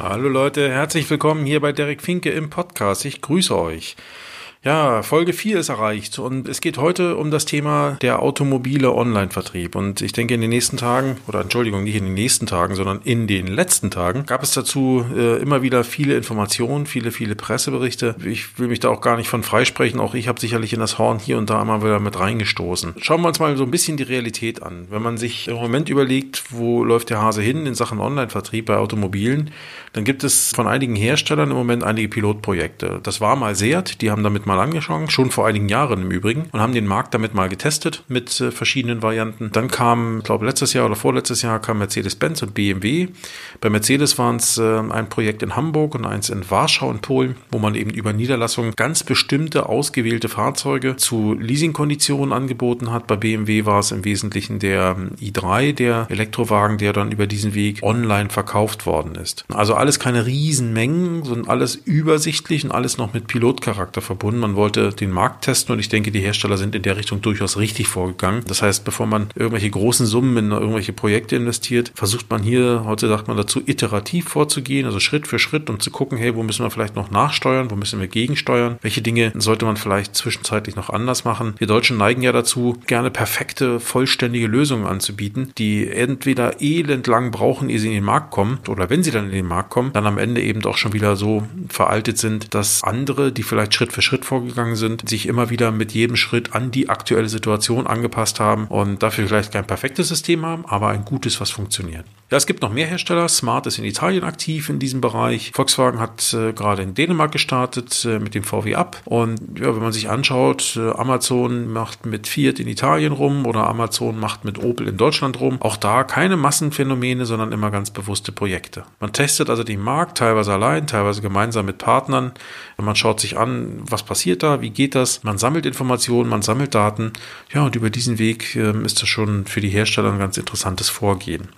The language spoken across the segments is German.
Hallo Leute, herzlich willkommen hier bei Derek Finke im Podcast. Ich grüße euch. Ja, Folge 4 ist erreicht und es geht heute um das Thema der automobile Online-Vertrieb. Und ich denke, in den nächsten Tagen, oder Entschuldigung, nicht in den nächsten Tagen, sondern in den letzten Tagen, gab es dazu äh, immer wieder viele Informationen, viele, viele Presseberichte. Ich will mich da auch gar nicht von freisprechen. Auch ich habe sicherlich in das Horn hier und da immer wieder mit reingestoßen. Schauen wir uns mal so ein bisschen die Realität an. Wenn man sich im Moment überlegt, wo läuft der Hase hin in Sachen Online-Vertrieb bei Automobilen, dann gibt es von einigen Herstellern im Moment einige Pilotprojekte. Das war mal Seat, die haben damit mal angeschaut, schon vor einigen Jahren im Übrigen, und haben den Markt damit mal getestet mit äh, verschiedenen Varianten. Dann kam, ich glaube, letztes Jahr oder vorletztes Jahr kam Mercedes-Benz und BMW. Bei Mercedes waren es äh, ein Projekt in Hamburg und eins in Warschau in Polen, wo man eben über Niederlassungen ganz bestimmte ausgewählte Fahrzeuge zu Leasingkonditionen angeboten hat. Bei BMW war es im Wesentlichen der ähm, i3, der Elektrowagen, der dann über diesen Weg online verkauft worden ist. Also alles keine Riesenmengen, sondern alles übersichtlich und alles noch mit Pilotcharakter verbunden. Man wollte den Markt testen und ich denke, die Hersteller sind in der Richtung durchaus richtig vorgegangen. Das heißt, bevor man irgendwelche großen Summen in irgendwelche Projekte investiert, versucht man hier, heute sagt man dazu, iterativ vorzugehen, also Schritt für Schritt und zu gucken, hey, wo müssen wir vielleicht noch nachsteuern, wo müssen wir gegensteuern, welche Dinge sollte man vielleicht zwischenzeitlich noch anders machen. Wir Deutschen neigen ja dazu, gerne perfekte, vollständige Lösungen anzubieten, die entweder elendlang brauchen, ehe sie in den Markt kommen, oder wenn sie dann in den Markt kommen, dann am Ende eben doch schon wieder so veraltet sind, dass andere, die vielleicht Schritt für Schritt vorgegangen sind, sich immer wieder mit jedem Schritt an die aktuelle Situation angepasst haben und dafür vielleicht kein perfektes System haben, aber ein gutes, was funktioniert. Ja, es gibt noch mehr Hersteller. Smart ist in Italien aktiv in diesem Bereich. Volkswagen hat äh, gerade in Dänemark gestartet äh, mit dem VW Up. Und ja, wenn man sich anschaut, äh, Amazon macht mit Fiat in Italien rum oder Amazon macht mit Opel in Deutschland rum. Auch da keine Massenphänomene, sondern immer ganz bewusste Projekte. Man testet also den Markt, teilweise allein, teilweise gemeinsam mit Partnern. Man schaut sich an, was passiert da, wie geht das. Man sammelt Informationen, man sammelt Daten. Ja, und über diesen Weg ähm, ist das schon für die Hersteller ein ganz interessantes Vorgehen.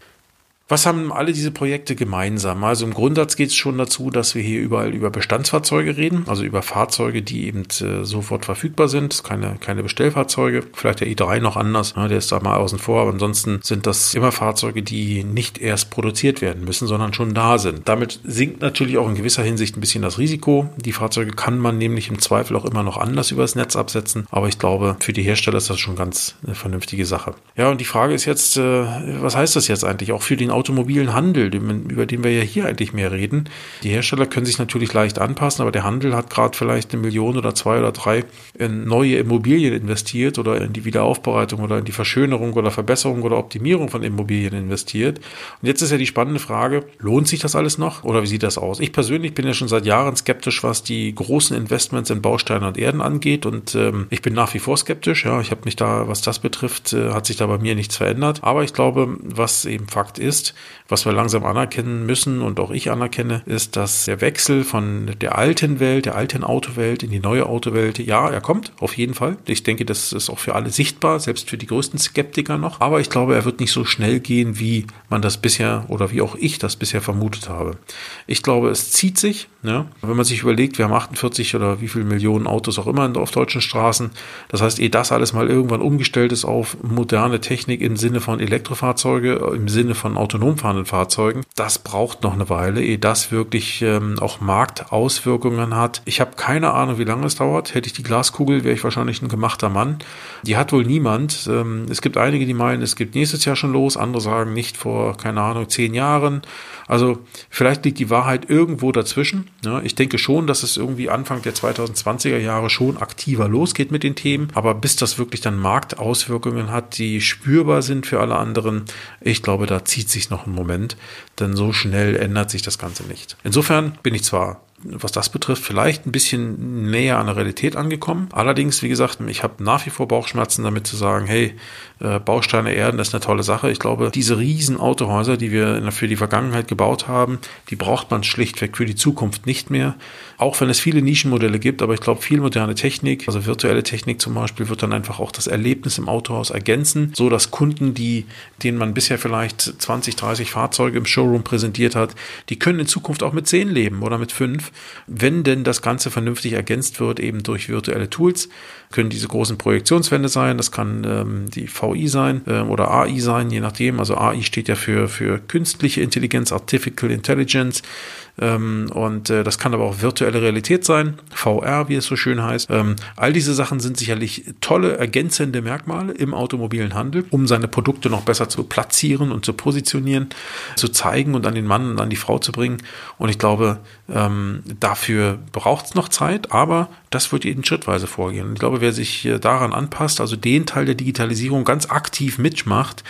Was haben alle diese Projekte gemeinsam? Also im Grundsatz geht es schon dazu, dass wir hier überall über Bestandsfahrzeuge reden, also über Fahrzeuge, die eben äh, sofort verfügbar sind, keine, keine Bestellfahrzeuge. Vielleicht der i3 noch anders, ne, der ist da mal außen vor, aber ansonsten sind das immer Fahrzeuge, die nicht erst produziert werden müssen, sondern schon da sind. Damit sinkt natürlich auch in gewisser Hinsicht ein bisschen das Risiko. Die Fahrzeuge kann man nämlich im Zweifel auch immer noch anders übers Netz absetzen, aber ich glaube, für die Hersteller ist das schon ganz eine vernünftige Sache. Ja, und die Frage ist jetzt, äh, was heißt das jetzt eigentlich auch für den automobilen Handel, über den wir ja hier eigentlich mehr reden. Die Hersteller können sich natürlich leicht anpassen, aber der Handel hat gerade vielleicht eine Million oder zwei oder drei in neue Immobilien investiert oder in die Wiederaufbereitung oder in die Verschönerung oder Verbesserung oder Optimierung von Immobilien investiert. Und jetzt ist ja die spannende Frage, lohnt sich das alles noch oder wie sieht das aus? Ich persönlich bin ja schon seit Jahren skeptisch, was die großen Investments in Bausteine und Erden angeht und ähm, ich bin nach wie vor skeptisch. Ja, ich habe mich da, was das betrifft, äh, hat sich da bei mir nichts verändert. Aber ich glaube, was eben Fakt ist, was wir langsam anerkennen müssen und auch ich anerkenne, ist, dass der Wechsel von der alten Welt, der alten Autowelt in die neue Autowelt, ja, er kommt, auf jeden Fall. Ich denke, das ist auch für alle sichtbar, selbst für die größten Skeptiker noch. Aber ich glaube, er wird nicht so schnell gehen, wie man das bisher oder wie auch ich das bisher vermutet habe. Ich glaube, es zieht sich, ja, wenn man sich überlegt, wir haben 48 oder wie viele Millionen Autos auch immer auf deutschen Straßen. Das heißt, ehe das alles mal irgendwann umgestellt ist auf moderne Technik im Sinne von Elektrofahrzeuge, im Sinne von autonom fahrenden Fahrzeugen. Das braucht noch eine Weile, ehe das wirklich ähm, auch Marktauswirkungen hat. Ich habe keine Ahnung, wie lange es dauert. Hätte ich die Glaskugel, wäre ich wahrscheinlich ein gemachter Mann. Die hat wohl niemand. Ähm, es gibt einige, die meinen, es gibt nächstes Jahr schon los. Andere sagen nicht vor, keine Ahnung, zehn Jahren. Also vielleicht liegt die Wahrheit irgendwo dazwischen. Ja, ich denke schon, dass es irgendwie Anfang der 2020er Jahre schon aktiver losgeht mit den Themen. Aber bis das wirklich dann Marktauswirkungen hat, die spürbar sind für alle anderen, ich glaube, da zieht sich noch ein Moment. Denn so schnell ändert sich das Ganze nicht. Insofern bin ich zwar was das betrifft, vielleicht ein bisschen näher an der Realität angekommen. Allerdings, wie gesagt, ich habe nach wie vor Bauchschmerzen damit zu sagen, hey, äh, Bausteine erden, das ist eine tolle Sache. Ich glaube, diese riesen Autohäuser, die wir für die Vergangenheit gebaut haben, die braucht man schlichtweg für die Zukunft nicht mehr. Auch wenn es viele Nischenmodelle gibt, aber ich glaube, viel moderne Technik, also virtuelle Technik zum Beispiel, wird dann einfach auch das Erlebnis im Autohaus ergänzen, so dass Kunden, die, denen man bisher vielleicht 20, 30 Fahrzeuge im Showroom präsentiert hat, die können in Zukunft auch mit 10 leben oder mit 5, wenn denn das Ganze vernünftig ergänzt wird, eben durch virtuelle Tools. Können diese großen Projektionswände sein, das kann ähm, die VI sein äh, oder AI sein, je nachdem. Also AI steht ja für, für künstliche Intelligenz, Artificial Intelligence. Ähm, und äh, das kann aber auch virtuelle Realität sein, VR, wie es so schön heißt. Ähm, all diese Sachen sind sicherlich tolle ergänzende Merkmale im automobilen Handel, um seine Produkte noch besser zu platzieren und zu positionieren, zu zeigen und an den Mann und an die Frau zu bringen. Und ich glaube, dafür braucht es noch Zeit, aber das wird eben schrittweise vorgehen. Ich glaube, wer sich daran anpasst, also den Teil der Digitalisierung ganz aktiv mitmacht,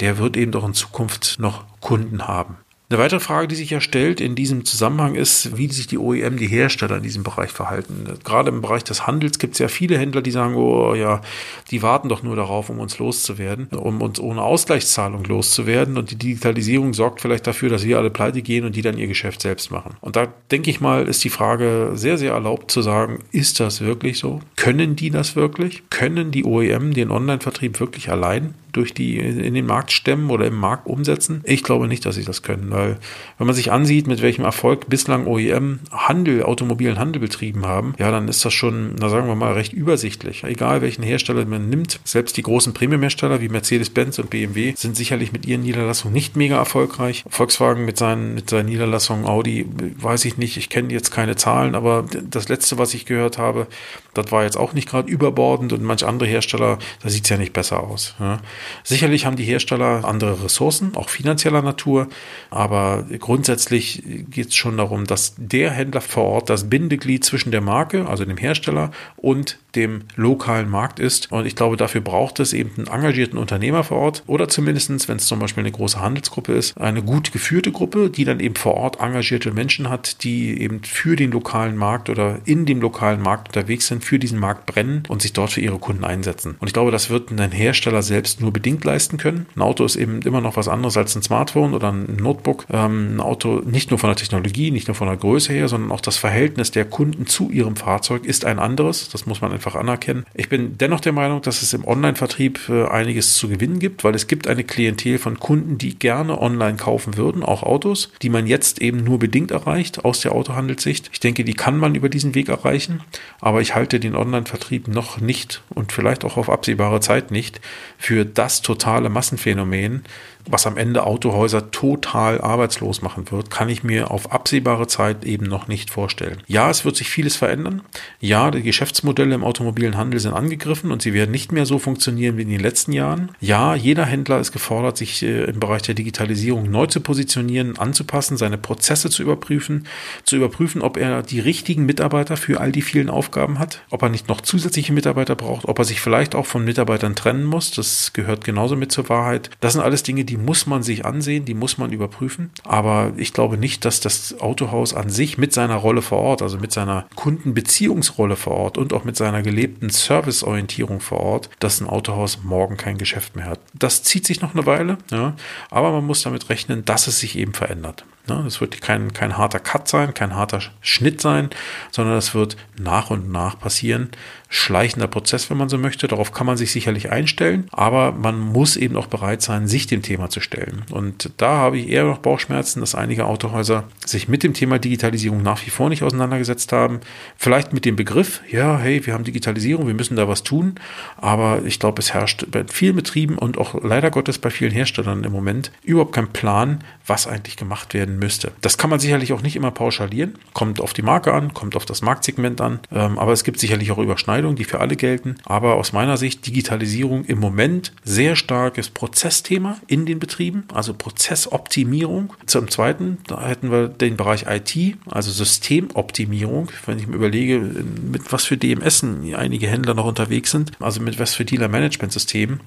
der wird eben doch in Zukunft noch Kunden haben. Eine weitere Frage, die sich ja stellt in diesem Zusammenhang ist, wie sich die OEM, die Hersteller in diesem Bereich verhalten. Gerade im Bereich des Handels gibt es ja viele Händler, die sagen, oh ja, die warten doch nur darauf, um uns loszuwerden, um uns ohne Ausgleichszahlung loszuwerden. Und die Digitalisierung sorgt vielleicht dafür, dass wir alle pleite gehen und die dann ihr Geschäft selbst machen. Und da denke ich mal, ist die Frage sehr, sehr erlaubt zu sagen, ist das wirklich so? Können die das wirklich? Können die OEM den Online-Vertrieb wirklich allein durch die in den Markt stemmen oder im Markt umsetzen? Ich glaube nicht, dass sie das können, weil wenn man sich ansieht, mit welchem Erfolg bislang OEM Handel, automobilen Handel betrieben haben, ja, dann ist das schon, na sagen wir mal, recht übersichtlich. Egal welchen Hersteller man nimmt, selbst die großen Premium-Hersteller wie Mercedes-Benz und BMW sind sicherlich mit ihren Niederlassungen nicht mega erfolgreich. Volkswagen mit seinen, mit seinen Niederlassungen, Audi, weiß ich nicht, ich kenne jetzt keine Zahlen, aber das letzte, was ich gehört habe, das war jetzt auch nicht gerade überbordend und manche andere Hersteller, da sieht es ja nicht besser aus. Ja. Sicherlich haben die Hersteller andere Ressourcen, auch finanzieller Natur, aber grundsätzlich geht es schon darum, dass der Händler vor Ort das Bindeglied zwischen der Marke, also dem Hersteller, und dem lokalen Markt ist. Und ich glaube, dafür braucht es eben einen engagierten Unternehmer vor Ort oder zumindestens, wenn es zum Beispiel eine große Handelsgruppe ist, eine gut geführte Gruppe, die dann eben vor Ort engagierte Menschen hat, die eben für den lokalen Markt oder in dem lokalen Markt unterwegs sind, für diesen Markt brennen und sich dort für ihre Kunden einsetzen. Und ich glaube, das wird ein Hersteller selbst nur bedingt leisten können. Ein Auto ist eben immer noch was anderes als ein Smartphone oder ein Notebook. Ähm, ein Auto nicht nur von der Technologie, nicht nur von der Größe her, sondern auch das Verhältnis der Kunden zu ihrem Fahrzeug ist ein anderes. Das muss man einfach anerkennen. Ich bin dennoch der Meinung, dass es im Online-Vertrieb äh, einiges zu gewinnen gibt, weil es gibt eine Klientel von Kunden, die gerne online kaufen würden, auch Autos, die man jetzt eben nur bedingt erreicht aus der Autohandelssicht. Ich denke, die kann man über diesen Weg erreichen, aber ich halte den Online-Vertrieb noch nicht und vielleicht auch auf absehbare Zeit nicht für das totale Massenphänomen, was am Ende Autohäuser total arbeitslos machen wird, kann ich mir auf absehbare Zeit eben noch nicht vorstellen. Ja, es wird sich vieles verändern. Ja, die Geschäftsmodelle im automobilen Handel sind angegriffen und sie werden nicht mehr so funktionieren wie in den letzten Jahren. Ja, jeder Händler ist gefordert, sich äh, im Bereich der Digitalisierung neu zu positionieren, anzupassen, seine Prozesse zu überprüfen, zu überprüfen, ob er die richtigen Mitarbeiter für all die vielen Aufgaben hat, ob er nicht noch zusätzliche Mitarbeiter braucht, ob er sich vielleicht auch von Mitarbeitern trennen muss. Das gehört genauso mit zur Wahrheit. Das sind alles Dinge, die die muss man sich ansehen, die muss man überprüfen. Aber ich glaube nicht, dass das Autohaus an sich mit seiner Rolle vor Ort, also mit seiner Kundenbeziehungsrolle vor Ort und auch mit seiner gelebten Serviceorientierung vor Ort, dass ein Autohaus morgen kein Geschäft mehr hat. Das zieht sich noch eine Weile, ja, aber man muss damit rechnen, dass es sich eben verändert. Das wird kein, kein harter Cut sein, kein harter Schnitt sein, sondern das wird nach und nach passieren. Schleichender Prozess, wenn man so möchte. Darauf kann man sich sicherlich einstellen, aber man muss eben auch bereit sein, sich dem Thema zu stellen. Und da habe ich eher noch Bauchschmerzen, dass einige Autohäuser sich mit dem Thema Digitalisierung nach wie vor nicht auseinandergesetzt haben. Vielleicht mit dem Begriff, ja, hey, wir haben Digitalisierung, wir müssen da was tun. Aber ich glaube, es herrscht bei vielen Betrieben und auch leider Gottes bei vielen Herstellern im Moment überhaupt kein Plan, was eigentlich gemacht werden müsste. Das kann man sicherlich auch nicht immer pauschalieren. Kommt auf die Marke an, kommt auf das Marktsegment an. Ähm, aber es gibt sicherlich auch Überschneidungen die für alle gelten. Aber aus meiner Sicht Digitalisierung im Moment sehr starkes Prozessthema in den Betrieben, also Prozessoptimierung. Zum Zweiten, da hätten wir den Bereich IT, also Systemoptimierung. Wenn ich mir überlege, mit was für DMS einige Händler noch unterwegs sind, also mit was für Dealer-Management-Systemen,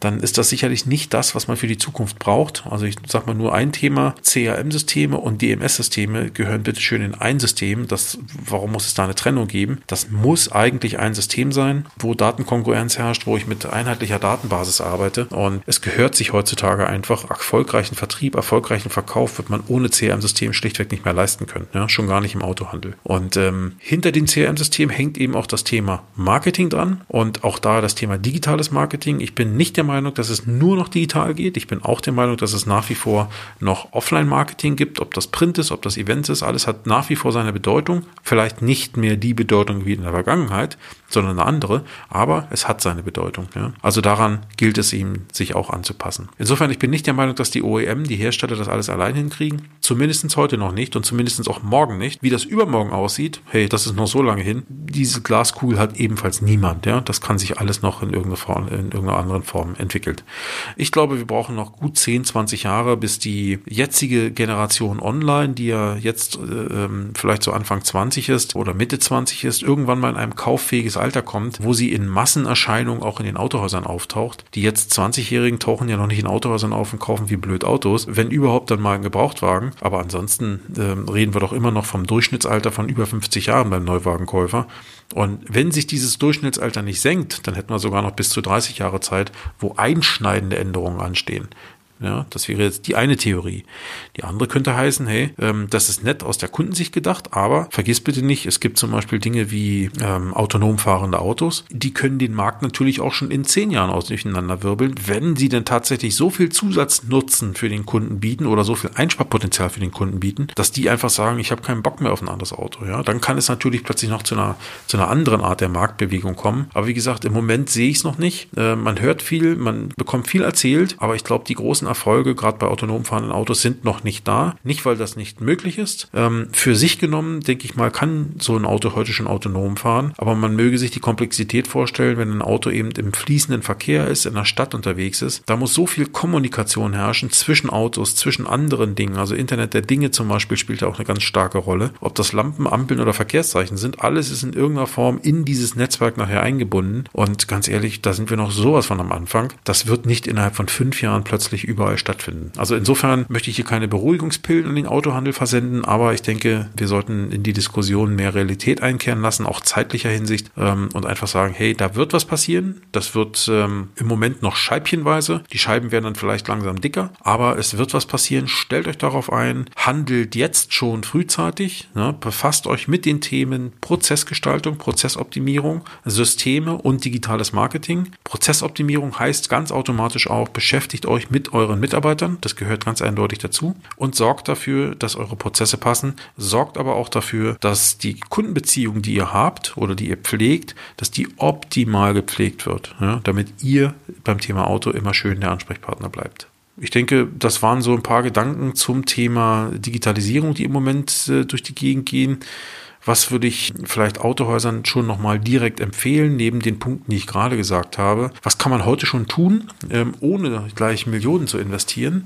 dann ist das sicherlich nicht das, was man für die Zukunft braucht. Also ich sage mal nur ein Thema, CRM-Systeme und DMS-Systeme gehören bitte schön in ein System. Das, warum muss es da eine Trennung geben? Das muss eigentlich ein System sein, wo Datenkonkurrenz herrscht, wo ich mit einheitlicher Datenbasis arbeite. Und es gehört sich heutzutage einfach, erfolgreichen Vertrieb, erfolgreichen Verkauf wird man ohne CRM-System schlichtweg nicht mehr leisten können. Ja, schon gar nicht im Autohandel. Und ähm, hinter dem CRM-System hängt eben auch das Thema Marketing dran und auch da das Thema digitales Marketing. Ich bin nicht der Meinung, dass es nur noch digital geht. Ich bin auch der Meinung, dass es nach wie vor noch Offline-Marketing gibt, ob das Print ist, ob das Event ist. Alles hat nach wie vor seine Bedeutung. Vielleicht nicht mehr die Bedeutung wie in der Vergangenheit, sondern eine andere, aber es hat seine Bedeutung. Ja. Also daran gilt es ihm, sich auch anzupassen. Insofern, ich bin nicht der Meinung, dass die OEM, die Hersteller, das alles allein hinkriegen. Zumindest heute noch nicht und zumindest auch morgen nicht. Wie das übermorgen aussieht, hey, das ist noch so lange hin. Diese Glaskugel hat ebenfalls niemand. Ja. Das kann sich alles noch in irgendeiner, Form, in irgendeiner anderen Form entwickelt. Ich glaube, wir brauchen noch gut 10, 20 Jahre, bis die jetzige Generation online, die ja jetzt äh, ähm, vielleicht so Anfang 20 ist oder Mitte 20 ist, irgendwann mal in einem kauffähiges Alter kommt, wo sie in Massenerscheinungen auch in den Autohäusern auftaucht. Die jetzt 20-Jährigen tauchen ja noch nicht in Autohäusern auf und kaufen wie blöd Autos, wenn überhaupt dann mal ein Gebrauchtwagen. Aber ansonsten äh, reden wir doch immer noch vom Durchschnittsalter von über 50 Jahren beim Neuwagenkäufer. Und wenn sich dieses Durchschnittsalter nicht senkt, dann hätten wir sogar noch bis zu 30 Jahre Zeit, wo einschneidende Änderungen anstehen. Ja, das wäre jetzt die eine Theorie. Die andere könnte heißen, hey, ähm, das ist nett aus der Kundensicht gedacht, aber vergiss bitte nicht, es gibt zum Beispiel Dinge wie ähm, autonom fahrende Autos, die können den Markt natürlich auch schon in zehn Jahren aus durcheinander wirbeln, wenn sie denn tatsächlich so viel Zusatznutzen für den Kunden bieten oder so viel Einsparpotenzial für den Kunden bieten, dass die einfach sagen, ich habe keinen Bock mehr auf ein anderes Auto. Ja, dann kann es natürlich plötzlich noch zu einer zu einer anderen Art der Marktbewegung kommen. Aber wie gesagt, im Moment sehe ich es noch nicht. Äh, man hört viel, man bekommt viel erzählt, aber ich glaube, die großen Erfolge, gerade bei autonom fahrenden Autos, sind noch nicht da. Nicht, weil das nicht möglich ist. Ähm, für sich genommen, denke ich mal, kann so ein Auto heute schon autonom fahren, aber man möge sich die Komplexität vorstellen, wenn ein Auto eben im fließenden Verkehr ist, in der Stadt unterwegs ist. Da muss so viel Kommunikation herrschen zwischen Autos, zwischen anderen Dingen. Also Internet der Dinge zum Beispiel spielt ja auch eine ganz starke Rolle. Ob das Lampen, Ampeln oder Verkehrszeichen sind, alles ist in irgendeiner Form in dieses Netzwerk nachher eingebunden. Und ganz ehrlich, da sind wir noch sowas von am Anfang. Das wird nicht innerhalb von fünf Jahren plötzlich über überall stattfinden. Also insofern möchte ich hier keine Beruhigungspillen in den Autohandel versenden, aber ich denke, wir sollten in die Diskussion mehr Realität einkehren lassen, auch zeitlicher Hinsicht ähm, und einfach sagen, hey, da wird was passieren. Das wird ähm, im Moment noch scheibchenweise. Die Scheiben werden dann vielleicht langsam dicker, aber es wird was passieren. Stellt euch darauf ein, handelt jetzt schon frühzeitig, ne? befasst euch mit den Themen Prozessgestaltung, Prozessoptimierung, Systeme und digitales Marketing. Prozessoptimierung heißt ganz automatisch auch, beschäftigt euch mit euren euren Mitarbeitern, das gehört ganz eindeutig dazu, und sorgt dafür, dass eure Prozesse passen, sorgt aber auch dafür, dass die Kundenbeziehung, die ihr habt oder die ihr pflegt, dass die optimal gepflegt wird, ja, damit ihr beim Thema Auto immer schön der Ansprechpartner bleibt. Ich denke, das waren so ein paar Gedanken zum Thema Digitalisierung, die im Moment äh, durch die Gegend gehen. Was würde ich vielleicht Autohäusern schon nochmal direkt empfehlen, neben den Punkten, die ich gerade gesagt habe? Was kann man heute schon tun, ähm, ohne gleich Millionen zu investieren?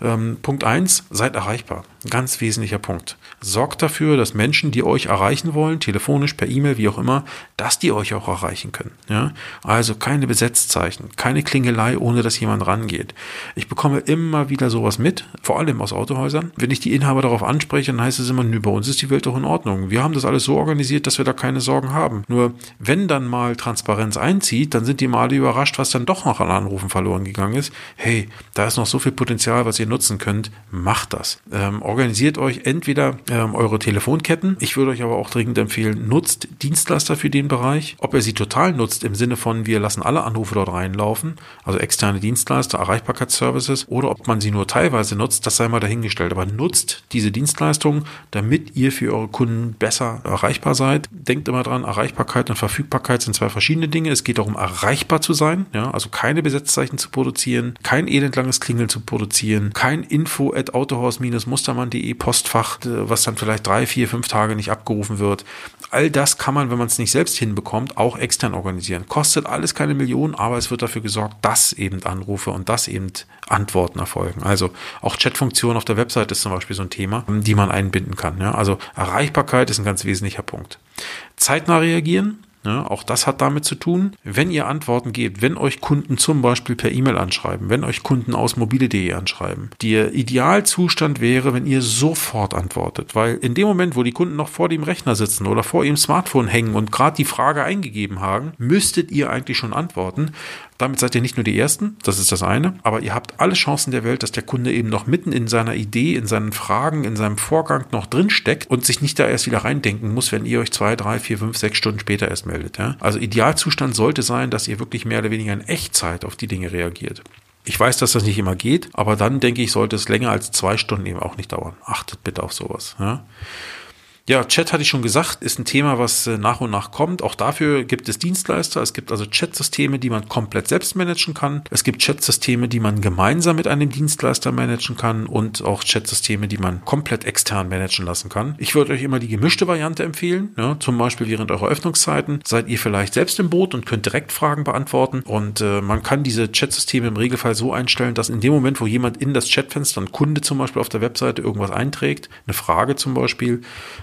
Ähm, Punkt eins: seid erreichbar. Ganz wesentlicher Punkt. Sorgt dafür, dass Menschen, die euch erreichen wollen, telefonisch, per E-Mail, wie auch immer, dass die euch auch erreichen können. Ja? Also keine Besetzzeichen, keine Klingelei, ohne dass jemand rangeht. Ich bekomme immer wieder sowas mit, vor allem aus Autohäusern. Wenn ich die Inhaber darauf anspreche, dann heißt es immer, nö, bei uns ist die Welt doch in Ordnung. Wir haben das alles so organisiert, dass wir da keine Sorgen haben. Nur wenn dann mal Transparenz einzieht, dann sind die mal überrascht, was dann doch noch an Anrufen verloren gegangen ist. Hey, da ist noch so viel Potenzial, was ihr nutzen könnt. Macht das. Ähm, organisiert euch entweder ähm, eure Telefonketten. Ich würde euch aber auch dringend empfehlen, nutzt Dienstleister für den Bereich. Ob ihr sie total nutzt im Sinne von, wir lassen alle Anrufe dort reinlaufen, also externe Dienstleister, Erreichbarkeitsservices, oder ob man sie nur teilweise nutzt, das sei mal dahingestellt. Aber nutzt diese Dienstleistungen, damit ihr für eure Kunden besser erreichbar seid. Denkt immer dran, Erreichbarkeit und Verfügbarkeit sind zwei verschiedene Dinge. Es geht darum, erreichbar zu sein, ja, also keine Besetzzeichen zu produzieren, kein elendlanges Klingeln zu produzieren, kein Info at Autohaus-Mustermann heimann.de Postfach, was dann vielleicht drei, vier, fünf Tage nicht abgerufen wird. All das kann man, wenn man es nicht selbst hinbekommt, auch extern organisieren. Kostet alles keine Millionen, aber es wird dafür gesorgt, dass eben Anrufe und dass eben Antworten erfolgen. Also auch Chatfunktion auf der Website ist zum Beispiel so ein Thema, die man einbinden kann. Ja? Also Erreichbarkeit ist ein ganz wesentlicher Punkt. Zeitnah reagieren, ja, auch das hat damit zu tun, wenn ihr Antworten gebt, wenn euch Kunden zum Beispiel per E-Mail anschreiben, wenn euch Kunden aus mobile.de anschreiben. Der Idealzustand wäre, wenn ihr sofort antwortet, weil in dem Moment, wo die Kunden noch vor dem Rechner sitzen oder vor ihrem Smartphone hängen und gerade die Frage eingegeben haben, müsstet ihr eigentlich schon antworten, damit seid ihr nicht nur die Ersten, das ist das eine, aber ihr habt alle Chancen der Welt, dass der Kunde eben noch mitten in seiner Idee, in seinen Fragen, in seinem Vorgang noch drin steckt und sich nicht da erst wieder reindenken muss, wenn ihr euch zwei, drei, vier, fünf, sechs Stunden später erst meldet. Ja? Also Idealzustand sollte sein, dass ihr wirklich mehr oder weniger in Echtzeit auf die Dinge reagiert. Ich weiß, dass das nicht immer geht, aber dann denke ich, sollte es länger als zwei Stunden eben auch nicht dauern. Achtet bitte auf sowas. Ja? Ja, Chat hatte ich schon gesagt, ist ein Thema, was äh, nach und nach kommt. Auch dafür gibt es Dienstleister. Es gibt also Chat-Systeme, die man komplett selbst managen kann. Es gibt Chat-Systeme, die man gemeinsam mit einem Dienstleister managen kann und auch Chat-Systeme, die man komplett extern managen lassen kann. Ich würde euch immer die gemischte Variante empfehlen. Ja, zum Beispiel während eurer Öffnungszeiten seid ihr vielleicht selbst im Boot und könnt direkt Fragen beantworten. Und äh, man kann diese Chat-Systeme im Regelfall so einstellen, dass in dem Moment, wo jemand in das Chatfenster, ein Kunde zum Beispiel auf der Webseite irgendwas einträgt, eine Frage zum Beispiel,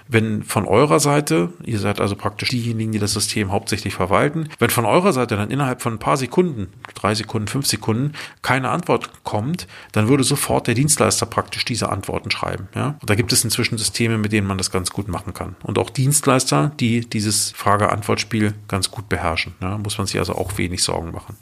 wenn von eurer Seite, ihr seid also praktisch diejenigen, die das System hauptsächlich verwalten, wenn von eurer Seite dann innerhalb von ein paar Sekunden, drei Sekunden, fünf Sekunden, keine Antwort kommt, dann würde sofort der Dienstleister praktisch diese Antworten schreiben. Ja? Und da gibt es inzwischen Systeme, mit denen man das ganz gut machen kann. Und auch Dienstleister, die dieses Frage-Antwort-Spiel ganz gut beherrschen. Ja? Muss man sich also auch wenig Sorgen machen.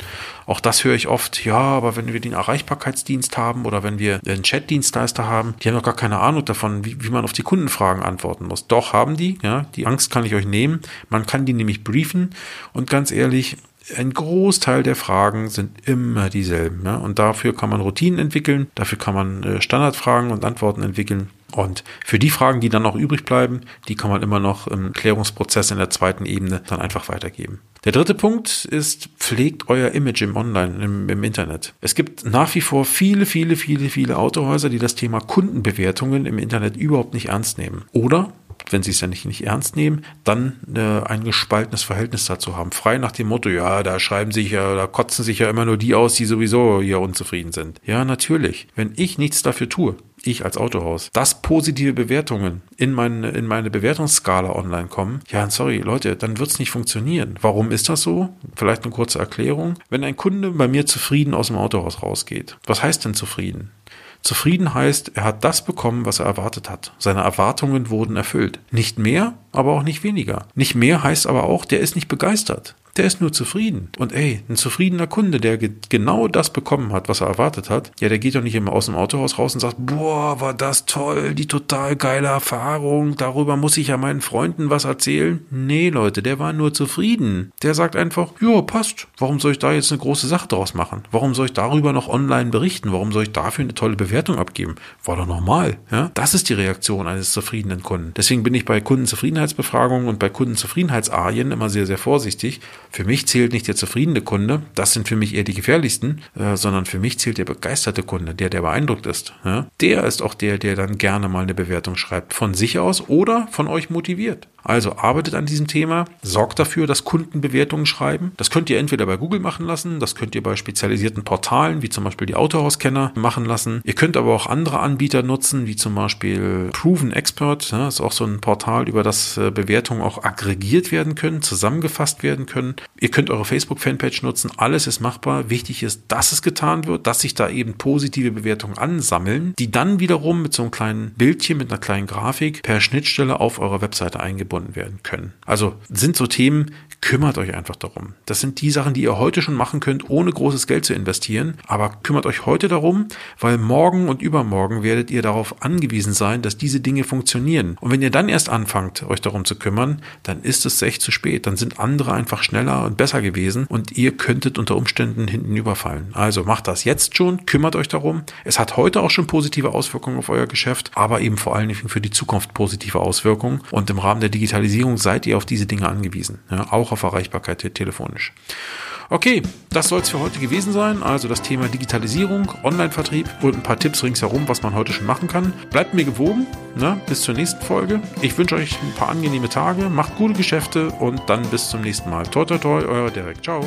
Auch das höre ich oft, ja, aber wenn wir den Erreichbarkeitsdienst haben oder wenn wir einen Chat-Dienstleister haben, die haben doch gar keine Ahnung davon, wie, wie man auf die Kundenfragen antworten muss. Doch, haben die, ja, die Angst kann ich euch nehmen. Man kann die nämlich briefen und ganz ehrlich, ein Großteil der Fragen sind immer dieselben. Ja? Und dafür kann man Routinen entwickeln, dafür kann man äh, Standardfragen und Antworten entwickeln. Und für die Fragen, die dann noch übrig bleiben, die kann man immer noch im Klärungsprozess in der zweiten Ebene dann einfach weitergeben. Der dritte Punkt ist, pflegt euer Image im Online, im, im Internet. Es gibt nach wie vor viele, viele, viele, viele Autohäuser, die das Thema Kundenbewertungen im Internet überhaupt nicht ernst nehmen. Oder wenn sie es ja nicht, nicht ernst nehmen, dann äh, ein gespaltenes Verhältnis dazu haben. Frei nach dem Motto, ja, da schreiben sich ja, da kotzen sich ja immer nur die aus, die sowieso hier unzufrieden sind. Ja, natürlich. Wenn ich nichts dafür tue, ich als Autohaus, dass positive Bewertungen in meine, in meine Bewertungsskala online kommen, ja, sorry, Leute, dann wird es nicht funktionieren. Warum ist das so? Vielleicht eine kurze Erklärung. Wenn ein Kunde bei mir zufrieden aus dem Autohaus rausgeht, was heißt denn zufrieden? Zufrieden heißt, er hat das bekommen, was er erwartet hat. Seine Erwartungen wurden erfüllt. Nicht mehr, aber auch nicht weniger. Nicht mehr heißt aber auch, der ist nicht begeistert der ist nur zufrieden. Und ey, ein zufriedener Kunde, der ge genau das bekommen hat, was er erwartet hat, ja, der geht doch nicht immer aus dem Autohaus raus und sagt, boah, war das toll, die total geile Erfahrung, darüber muss ich ja meinen Freunden was erzählen. Nee, Leute, der war nur zufrieden. Der sagt einfach, ja, passt. Warum soll ich da jetzt eine große Sache draus machen? Warum soll ich darüber noch online berichten? Warum soll ich dafür eine tolle Bewertung abgeben? War doch normal. Ja? Das ist die Reaktion eines zufriedenen Kunden. Deswegen bin ich bei Kundenzufriedenheitsbefragungen und bei Kundenzufriedenheitsarien immer sehr, sehr vorsichtig, für mich zählt nicht der zufriedene Kunde, das sind für mich eher die gefährlichsten, äh, sondern für mich zählt der begeisterte Kunde, der, der beeindruckt ist. Der ist auch der, der dann gerne mal eine Bewertung schreibt, von sich aus oder von euch motiviert. Also arbeitet an diesem Thema, sorgt dafür, dass Kunden Bewertungen schreiben. Das könnt ihr entweder bei Google machen lassen, das könnt ihr bei spezialisierten Portalen, wie zum Beispiel die Autohauskenner, machen lassen. Ihr könnt aber auch andere Anbieter nutzen, wie zum Beispiel Proven Expert. Das ist auch so ein Portal, über das äh, Bewertungen auch aggregiert werden können, zusammengefasst werden können. Ihr könnt eure Facebook-Fanpage nutzen. Alles ist machbar. Wichtig ist, dass es getan wird, dass sich da eben positive Bewertungen ansammeln, die dann wiederum mit so einem kleinen Bildchen, mit einer kleinen Grafik per Schnittstelle auf eurer Webseite eingebunden werden können. Also sind so Themen, kümmert euch einfach darum. Das sind die Sachen, die ihr heute schon machen könnt, ohne großes Geld zu investieren. Aber kümmert euch heute darum, weil morgen und übermorgen werdet ihr darauf angewiesen sein, dass diese Dinge funktionieren. Und wenn ihr dann erst anfangt, euch darum zu kümmern, dann ist es echt zu spät. Dann sind andere einfach schneller und besser gewesen und ihr könntet unter Umständen hinten überfallen. Also macht das jetzt schon, kümmert euch darum. Es hat heute auch schon positive Auswirkungen auf euer Geschäft, aber eben vor allen Dingen für die Zukunft positive Auswirkungen. Und im Rahmen der Digitalisierung seid ihr auf diese Dinge angewiesen. Ja, auch auf Erreichbarkeit telefonisch. Okay, das soll es für heute gewesen sein. Also das Thema Digitalisierung, Online-Vertrieb und ein paar Tipps ringsherum, was man heute schon machen kann. Bleibt mir gewogen. Ne? Bis zur nächsten Folge. Ich wünsche euch ein paar angenehme Tage. Macht gute Geschäfte und dann bis zum nächsten Mal. Toi, toi, toi, euer Derek. Ciao.